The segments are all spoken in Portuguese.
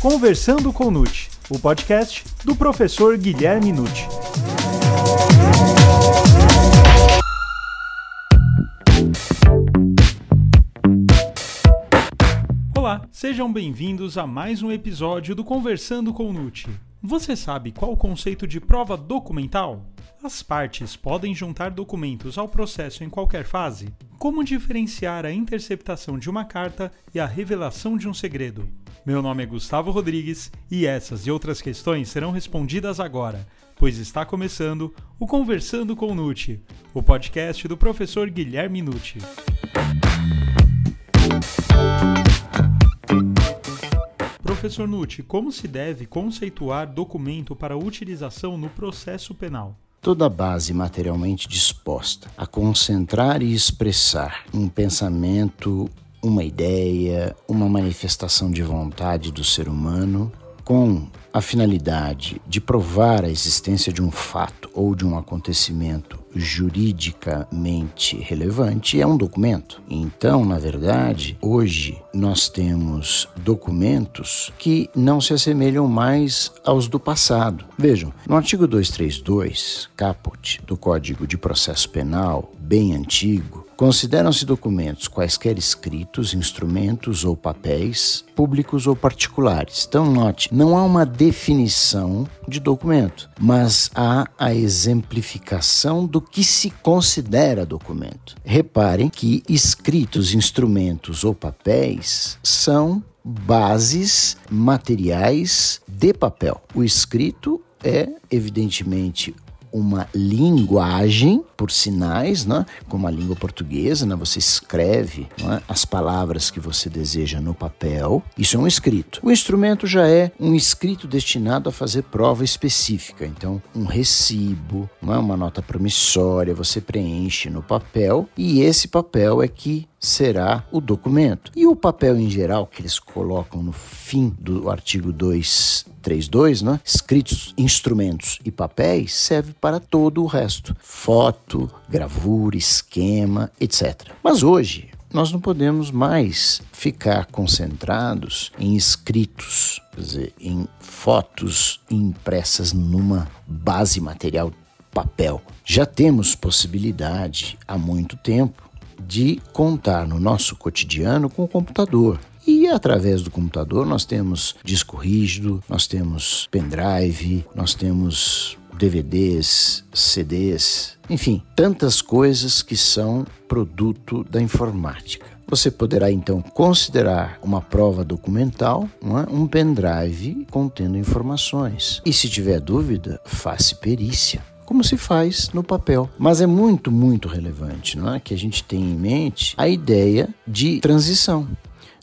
Conversando com Nute, o podcast do professor Guilherme Nute. Olá, sejam bem-vindos a mais um episódio do Conversando com Nute. Você sabe qual o conceito de prova documental? As partes podem juntar documentos ao processo em qualquer fase? Como diferenciar a interceptação de uma carta e a revelação de um segredo? Meu nome é Gustavo Rodrigues e essas e outras questões serão respondidas agora, pois está começando o Conversando com Nuti, o podcast do professor Guilherme Nuti. Professor Nuti, como se deve conceituar documento para utilização no processo penal? Toda base materialmente disposta a concentrar e expressar um pensamento, uma ideia, uma manifestação de vontade do ser humano com a finalidade de provar a existência de um fato ou de um acontecimento juridicamente relevante é um documento. Então, na verdade, hoje nós temos documentos que não se assemelham mais aos do passado. Vejam, no artigo 232, caput do Código de Processo Penal, bem antigo, Consideram-se documentos quaisquer escritos, instrumentos ou papéis, públicos ou particulares. Então, note, não há uma definição de documento, mas há a exemplificação do que se considera documento. Reparem que escritos, instrumentos ou papéis são bases materiais de papel. O escrito é, evidentemente, uma linguagem por sinais, né? como a língua portuguesa, né? você escreve né? as palavras que você deseja no papel. Isso é um escrito. O instrumento já é um escrito destinado a fazer prova específica. Então, um recibo, né? uma nota promissória, você preenche no papel e esse papel é que será o documento. E o papel em geral que eles colocam no fim do artigo 232, né? escritos, instrumentos e papéis, serve para todo o resto: foto, gravura, esquema, etc. Mas hoje nós não podemos mais ficar concentrados em escritos, quer dizer, em fotos impressas numa base material papel. Já temos possibilidade há muito tempo de contar no nosso cotidiano com o computador. E através do computador nós temos disco rígido, nós temos pendrive, nós temos DVDs, CDs, enfim, tantas coisas que são produto da informática. Você poderá então considerar uma prova documental é? um pendrive contendo informações. E se tiver dúvida, faça perícia como se faz no papel. Mas é muito, muito relevante não é? que a gente tenha em mente a ideia de transição.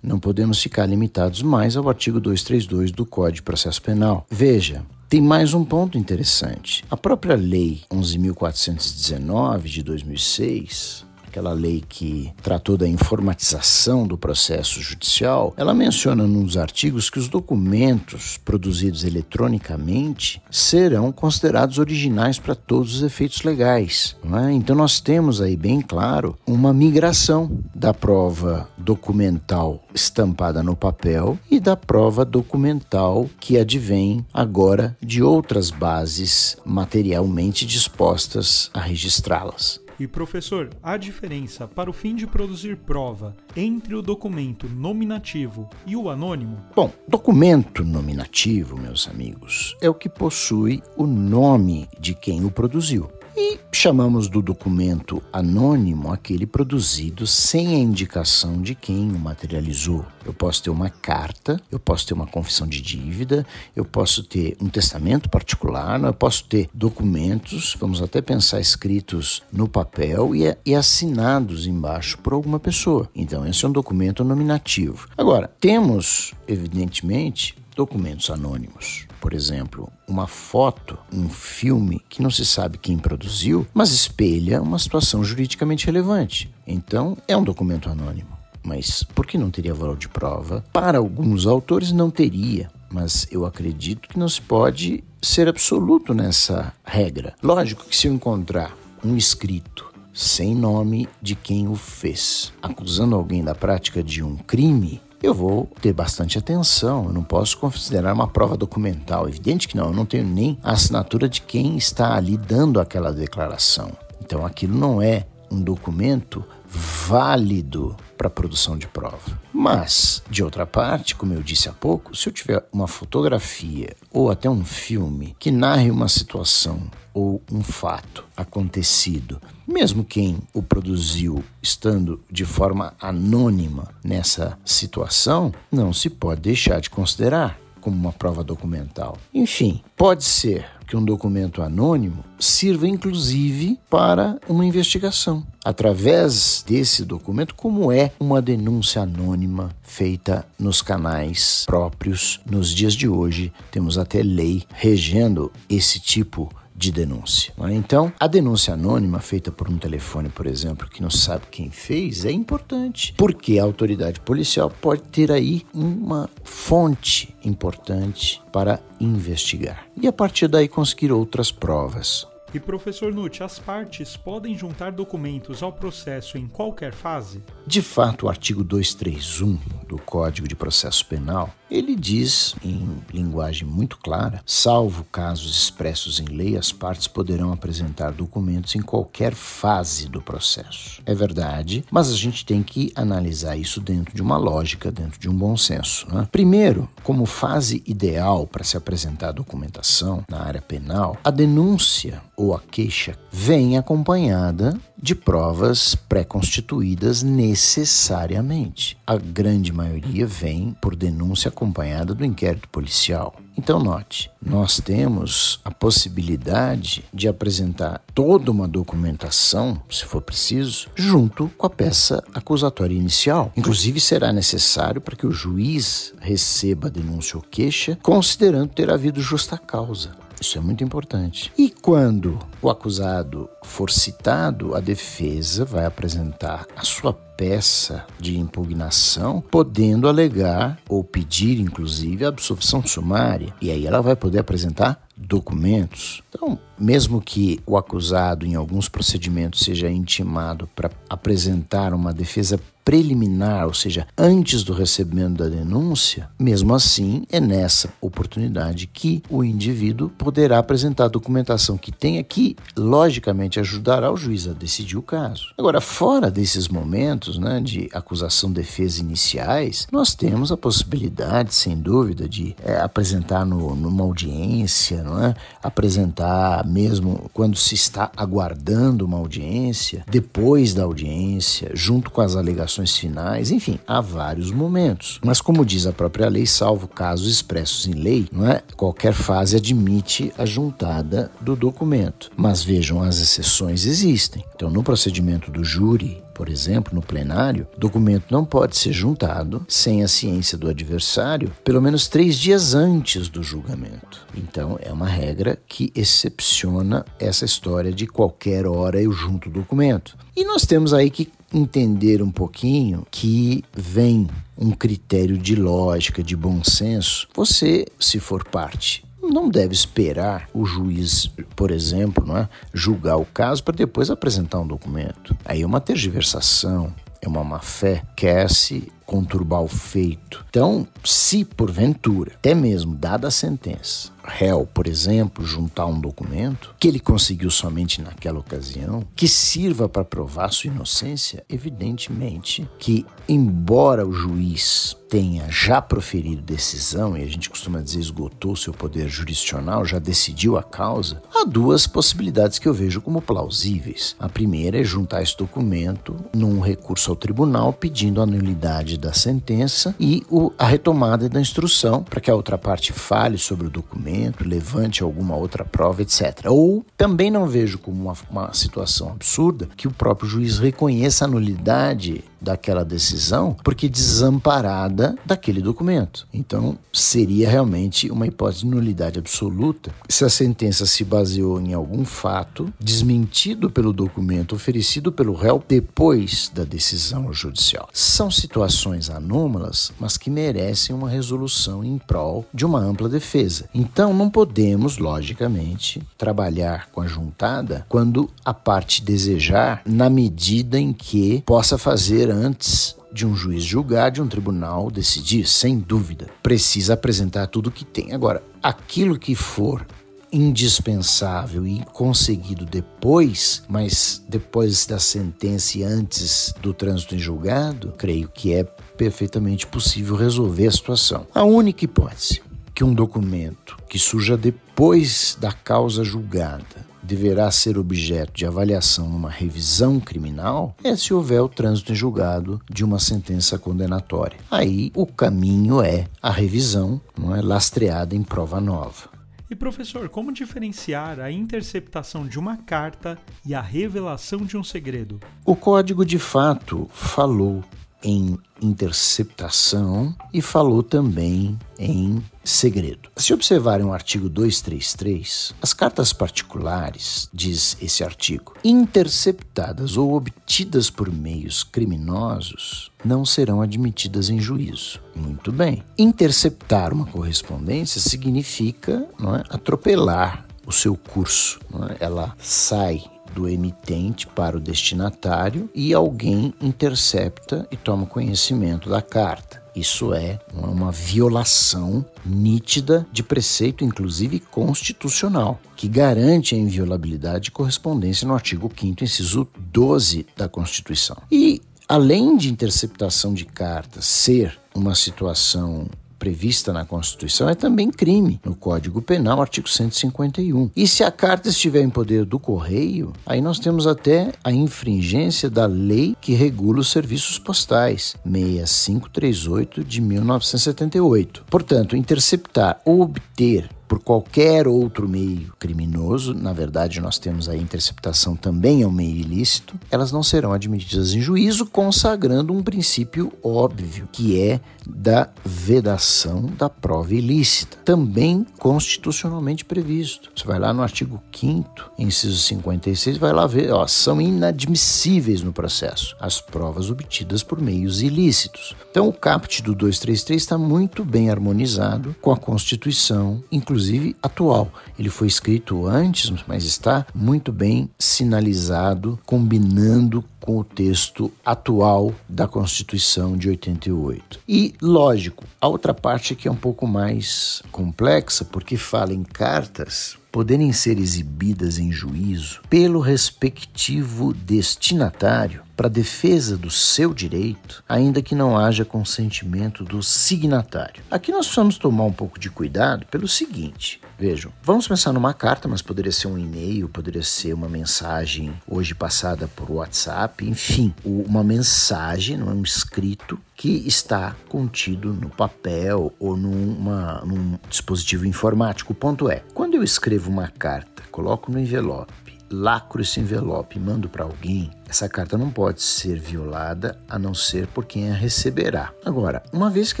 Não podemos ficar limitados mais ao artigo 232 do Código de Processo Penal. Veja, tem mais um ponto interessante. A própria Lei 11.419 de 2006 aquela lei que tratou da informatização do processo judicial, ela menciona nos artigos que os documentos produzidos eletronicamente serão considerados originais para todos os efeitos legais. É? Então nós temos aí bem claro uma migração da prova documental estampada no papel e da prova documental que advém agora de outras bases materialmente dispostas a registrá-las. E professor, a diferença para o fim de produzir prova entre o documento nominativo e o anônimo? Bom, documento nominativo, meus amigos, é o que possui o nome de quem o produziu. E chamamos do documento anônimo aquele produzido sem a indicação de quem o materializou. Eu posso ter uma carta, eu posso ter uma confissão de dívida, eu posso ter um testamento particular, eu posso ter documentos, vamos até pensar escritos no papel e, e assinados embaixo por alguma pessoa. Então, esse é um documento nominativo. Agora, temos, evidentemente, documentos anônimos. Por exemplo, uma foto, um filme que não se sabe quem produziu, mas espelha uma situação juridicamente relevante. Então, é um documento anônimo. Mas por que não teria valor de prova? Para alguns autores, não teria. Mas eu acredito que não se pode ser absoluto nessa regra. Lógico que se eu encontrar um escrito sem nome de quem o fez, acusando alguém da prática de um crime, eu vou ter bastante atenção. Eu não posso considerar uma prova documental. Evidente que não, eu não tenho nem a assinatura de quem está ali dando aquela declaração. Então aquilo não é um documento válido para produção de prova. Mas, de outra parte, como eu disse há pouco, se eu tiver uma fotografia ou até um filme que narre uma situação ou um fato acontecido, mesmo quem o produziu estando de forma anônima nessa situação, não se pode deixar de considerar como uma prova documental. Enfim, pode ser que um documento anônimo sirva inclusive para uma investigação. Através desse documento, como é uma denúncia anônima feita nos canais próprios nos dias de hoje, temos até lei regendo esse tipo de de denúncia. É? Então, a denúncia anônima feita por um telefone, por exemplo, que não sabe quem fez, é importante, porque a autoridade policial pode ter aí uma fonte importante para investigar e a partir daí conseguir outras provas. E professor Nutt, as partes podem juntar documentos ao processo em qualquer fase? De fato, o artigo 231 do Código de Processo Penal, ele diz em linguagem muito clara, salvo casos expressos em lei, as partes poderão apresentar documentos em qualquer fase do processo. É verdade, mas a gente tem que analisar isso dentro de uma lógica, dentro de um bom senso. Né? Primeiro, como fase ideal para se apresentar documentação na área penal, a denúncia ou a queixa vem acompanhada de provas pré-constituídas necessariamente. A grande maioria vem por denúncia acompanhada do inquérito policial. Então, note, nós temos a possibilidade de apresentar toda uma documentação, se for preciso, junto com a peça acusatória inicial. Inclusive, será necessário para que o juiz receba a denúncia ou queixa, considerando ter havido justa causa. Isso é muito importante. E quando o acusado for citado, a defesa vai apresentar a sua peça de impugnação, podendo alegar ou pedir, inclusive, a absolvição sumária. E aí ela vai poder apresentar documentos. Então, mesmo que o acusado, em alguns procedimentos, seja intimado para apresentar uma defesa preliminar, ou seja, antes do recebimento da denúncia, mesmo assim é nessa oportunidade que o indivíduo poderá apresentar documentação que tenha que, logicamente, ajudará o juiz a decidir o caso. Agora, fora desses momentos né, de acusação defesa iniciais, nós temos a possibilidade, sem dúvida, de é, apresentar no, numa audiência, não é? apresentar mesmo quando se está aguardando uma audiência, depois da audiência, junto com as alegações finais, enfim, há vários momentos. Mas como diz a própria lei, salvo casos expressos em lei, não é? Qualquer fase admite a juntada do documento. Mas vejam, as exceções existem. Então, no procedimento do júri, por exemplo, no plenário, documento não pode ser juntado sem a ciência do adversário pelo menos três dias antes do julgamento. Então, é uma regra que excepciona essa história de qualquer hora eu junto o documento. E nós temos aí que entender um pouquinho que vem um critério de lógica, de bom senso. Você, se for parte não deve esperar o juiz, por exemplo, não é, julgar o caso para depois apresentar um documento. Aí é uma tergiversação, é uma má fé, quer-se conturbar o feito. Então, se porventura, até mesmo dada a sentença, réu, por exemplo, juntar um documento que ele conseguiu somente naquela ocasião, que sirva para provar sua inocência, evidentemente que, embora o juiz tenha já proferido decisão, e a gente costuma dizer esgotou seu poder jurisdicional, já decidiu a causa, há duas possibilidades que eu vejo como plausíveis. A primeira é juntar esse documento num recurso ao tribunal pedindo a nulidade da sentença e o, a retomada da instrução para que a outra parte fale sobre o documento, levante alguma outra prova, etc. Ou também não vejo como uma, uma situação absurda que o próprio juiz reconheça a nulidade daquela decisão porque desamparada daquele documento. Então, seria realmente uma hipótese de nulidade absoluta se a sentença se baseou em algum fato desmentido pelo documento oferecido pelo réu depois da decisão judicial. São situações anômalas, mas que merecem uma resolução em prol de uma ampla defesa. Então, não podemos, logicamente, trabalhar com a juntada quando a parte desejar, na medida em que possa fazer antes de um juiz julgar, de um tribunal decidir, sem dúvida. Precisa apresentar tudo o que tem. Agora, aquilo que for indispensável e conseguido depois, mas depois da sentença e antes do trânsito em julgado, creio que é perfeitamente possível resolver a situação. A única hipótese que um documento que surja depois da causa julgada deverá ser objeto de avaliação numa revisão criminal é se houver o trânsito em julgado de uma sentença condenatória. Aí o caminho é a revisão, não é lastreada em prova nova. E professor, como diferenciar a interceptação de uma carta e a revelação de um segredo? O código de fato falou em interceptação e falou também em segredo. Se observarem o artigo 233, as cartas particulares, diz esse artigo, interceptadas ou obtidas por meios criminosos não serão admitidas em juízo. Muito bem. Interceptar uma correspondência significa não é, atropelar o seu curso. É? Ela sai do emitente para o destinatário e alguém intercepta e toma conhecimento da carta. Isso é uma violação nítida de preceito, inclusive constitucional, que garante a inviolabilidade de correspondência no artigo 5, inciso 12 da Constituição. E, além de interceptação de cartas ser uma situação prevista na Constituição é também crime no Código Penal, artigo 151. E se a carta estiver em poder do correio, aí nós temos até a infringência da lei que regula os serviços postais, 6538 de 1978. Portanto, interceptar ou obter por qualquer outro meio criminoso, na verdade nós temos a interceptação também é um meio ilícito, elas não serão admitidas em juízo, consagrando um princípio óbvio, que é da vedação da prova ilícita, também constitucionalmente previsto. Você vai lá no artigo 5 inciso 56, vai lá ver, ó, são inadmissíveis no processo as provas obtidas por meios ilícitos. Então o caput do 233 está muito bem harmonizado com a Constituição, inclusive inclusive atual. Ele foi escrito antes, mas está muito bem sinalizado, combinando com o texto atual da Constituição de 88. E, lógico, a outra parte que é um pouco mais complexa, porque fala em cartas poderem ser exibidas em juízo pelo respectivo destinatário para defesa do seu direito, ainda que não haja consentimento do signatário. Aqui nós precisamos tomar um pouco de cuidado pelo seguinte: vejam, vamos pensar numa carta, mas poderia ser um e-mail, poderia ser uma mensagem hoje passada por WhatsApp, enfim, uma mensagem, não é um escrito que está contido no papel ou numa, num dispositivo informático. O ponto é, quando eu escrevo uma carta, coloco no envelope, lacro esse envelope e mando para alguém, essa carta não pode ser violada a não ser por quem a receberá. Agora, uma vez que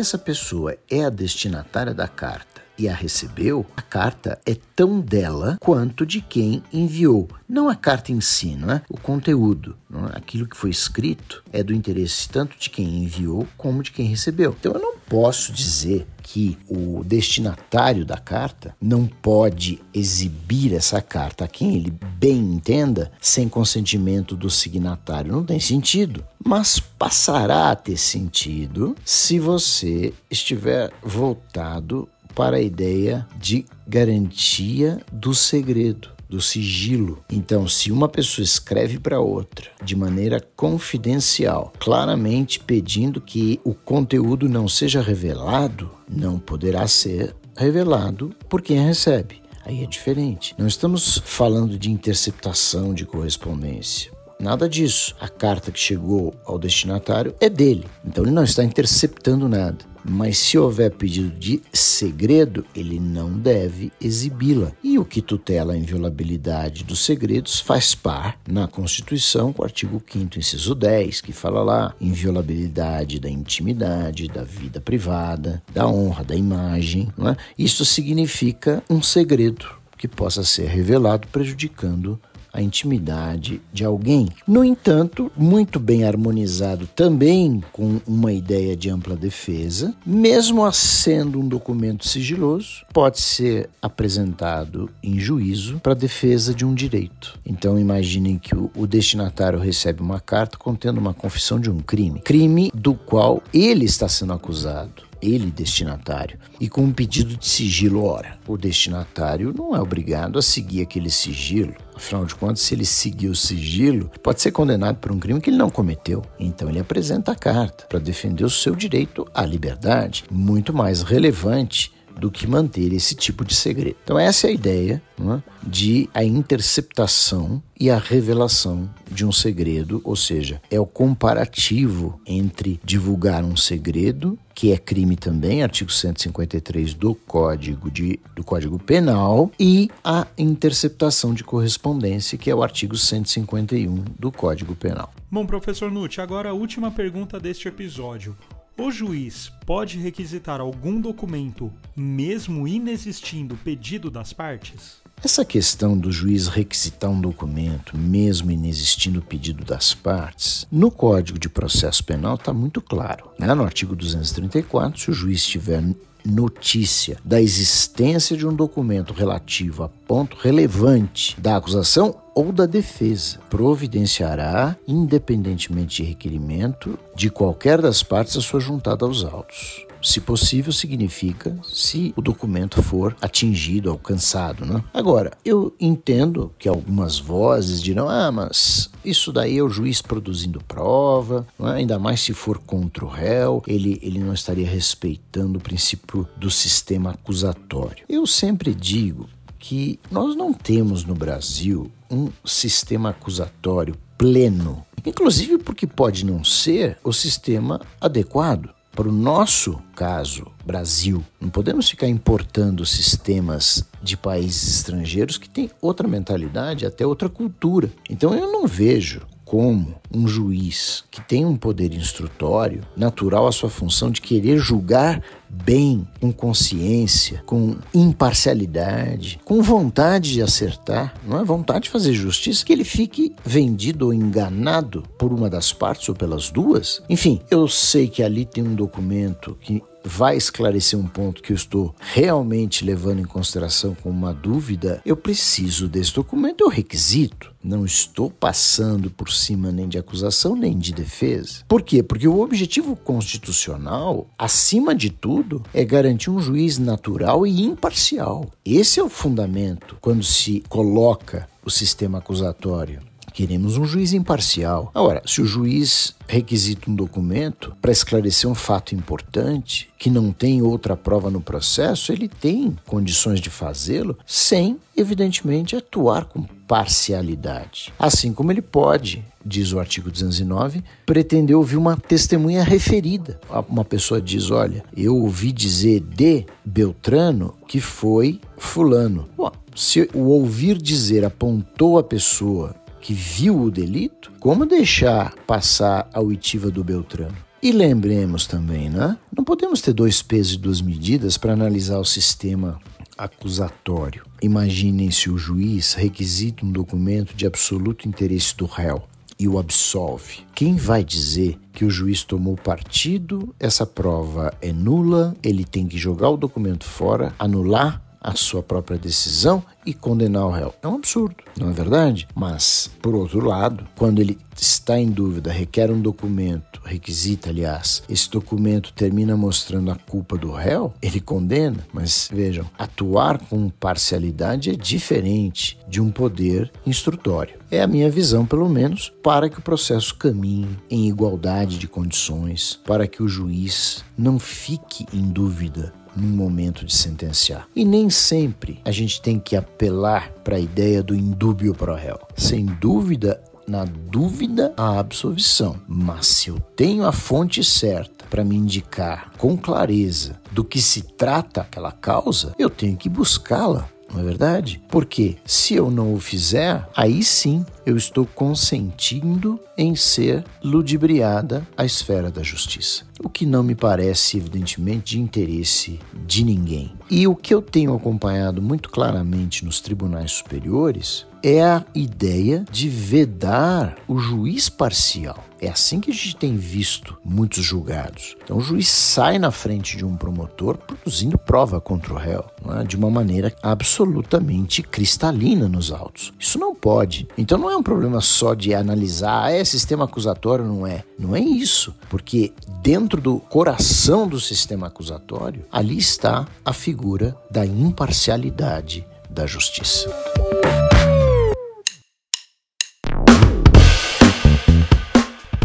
essa pessoa é a destinatária da carta, e a recebeu, a carta é tão dela quanto de quem enviou. Não a carta em si, não é? O conteúdo, é? aquilo que foi escrito, é do interesse tanto de quem enviou como de quem recebeu. Então eu não posso dizer que o destinatário da carta não pode exibir essa carta a quem ele bem entenda sem consentimento do signatário. Não tem sentido. Mas passará a ter sentido se você estiver voltado para a ideia de garantia do segredo, do sigilo. Então, se uma pessoa escreve para outra de maneira confidencial, claramente pedindo que o conteúdo não seja revelado, não poderá ser revelado por quem recebe. Aí é diferente. Não estamos falando de interceptação de correspondência. Nada disso. A carta que chegou ao destinatário é dele. Então ele não está interceptando nada mas se houver pedido de segredo, ele não deve exibi-la. E o que tutela a inviolabilidade dos segredos faz par na Constituição, com o artigo 5 inciso 10, que fala lá inviolabilidade da intimidade, da vida privada, da honra, da imagem. Não é? Isso significa um segredo que possa ser revelado prejudicando a intimidade de alguém. No entanto, muito bem harmonizado também com uma ideia de ampla defesa, mesmo sendo um documento sigiloso, pode ser apresentado em juízo para defesa de um direito. Então imaginem que o destinatário recebe uma carta contendo uma confissão de um crime, crime do qual ele está sendo acusado ele destinatário, e com um pedido de sigilo. Ora, o destinatário não é obrigado a seguir aquele sigilo. Afinal de contas, se ele seguir o sigilo, pode ser condenado por um crime que ele não cometeu. Então ele apresenta a carta para defender o seu direito à liberdade, muito mais relevante do que manter esse tipo de segredo. Então essa é a ideia é? de a interceptação e a revelação de um segredo, ou seja, é o comparativo entre divulgar um segredo, que é crime também, artigo 153 do Código de, do Código Penal, e a interceptação de correspondência, que é o artigo 151 do Código Penal. Bom, professor Nutt, agora a última pergunta deste episódio. O juiz pode requisitar algum documento, mesmo inexistindo pedido das partes? Essa questão do juiz requisitar um documento, mesmo inexistindo pedido das partes, no Código de Processo Penal está muito claro. Né? No artigo 234, se o juiz tiver notícia da existência de um documento relativo a ponto relevante da acusação ou da defesa, providenciará, independentemente de requerimento de qualquer das partes, a sua juntada aos autos. Se possível, significa se o documento for atingido, alcançado. Né? Agora, eu entendo que algumas vozes dirão: ah, mas isso daí é o juiz produzindo prova, é? ainda mais se for contra o réu, ele, ele não estaria respeitando o princípio do sistema acusatório. Eu sempre digo que nós não temos no Brasil um sistema acusatório pleno, inclusive porque pode não ser o sistema adequado para o nosso caso, Brasil. Não podemos ficar importando sistemas de países estrangeiros que têm outra mentalidade, até outra cultura. Então eu não vejo como um juiz que tem um poder instrutório, natural à sua função de querer julgar bem, com consciência, com imparcialidade, com vontade de acertar, não é vontade de fazer justiça, que ele fique vendido ou enganado por uma das partes ou pelas duas. Enfim, eu sei que ali tem um documento que vai esclarecer um ponto que eu estou realmente levando em consideração com uma dúvida, eu preciso desse documento, é o requisito. Não estou passando por cima nem de acusação nem de defesa. Por quê? Porque o objetivo constitucional, acima de tudo, é garantir um juiz natural e imparcial. Esse é o fundamento quando se coloca o sistema acusatório. Queremos um juiz imparcial. Agora, se o juiz requisita um documento para esclarecer um fato importante que não tem outra prova no processo, ele tem condições de fazê-lo sem, evidentemente, atuar com parcialidade. Assim como ele pode, diz o artigo 209, pretender ouvir uma testemunha referida. Uma pessoa diz: Olha, eu ouvi dizer de Beltrano que foi Fulano. Bom, se o ouvir dizer apontou a pessoa que viu o delito, como deixar passar a oitiva do Beltrano? E lembremos também, né? Não podemos ter dois pesos e duas medidas para analisar o sistema acusatório. Imaginem se o juiz requisita um documento de absoluto interesse do réu e o absolve. Quem vai dizer que o juiz tomou partido? Essa prova é nula, ele tem que jogar o documento fora, anular a sua própria decisão e condenar o réu. É um absurdo, não é verdade? Mas, por outro lado, quando ele está em dúvida, requer um documento, requisita, aliás, esse documento termina mostrando a culpa do réu, ele condena. Mas vejam, atuar com parcialidade é diferente de um poder instrutório. É a minha visão, pelo menos, para que o processo caminhe em igualdade de condições, para que o juiz não fique em dúvida no momento de sentenciar. E nem sempre a gente tem que apelar para a ideia do indúbio pro réu. Sem dúvida, na dúvida, a absolvição. Mas se eu tenho a fonte certa para me indicar com clareza do que se trata aquela causa, eu tenho que buscá-la. Não é verdade? Porque se eu não o fizer, aí sim eu estou consentindo em ser ludibriada a esfera da justiça. O que não me parece, evidentemente, de interesse de ninguém. E o que eu tenho acompanhado muito claramente nos tribunais superiores é a ideia de vedar o juiz parcial. É assim que a gente tem visto muitos julgados. Então, o juiz sai na frente de um promotor produzindo prova contra o réu, é? de uma maneira absolutamente cristalina nos autos. Isso não pode. Então, não é um problema só de analisar, ah, é sistema acusatório, não é. Não é isso, porque dentro do coração do sistema acusatório, ali está a figura da imparcialidade da justiça.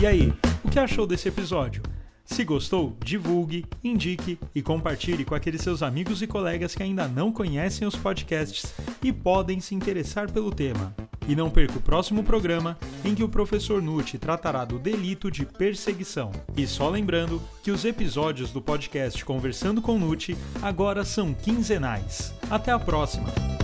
E aí, o que achou desse episódio? Se gostou, divulgue, indique e compartilhe com aqueles seus amigos e colegas que ainda não conhecem os podcasts e podem se interessar pelo tema. E não perca o próximo programa, em que o professor Nutti tratará do delito de perseguição. E só lembrando que os episódios do podcast Conversando com Nutti agora são quinzenais. Até a próxima!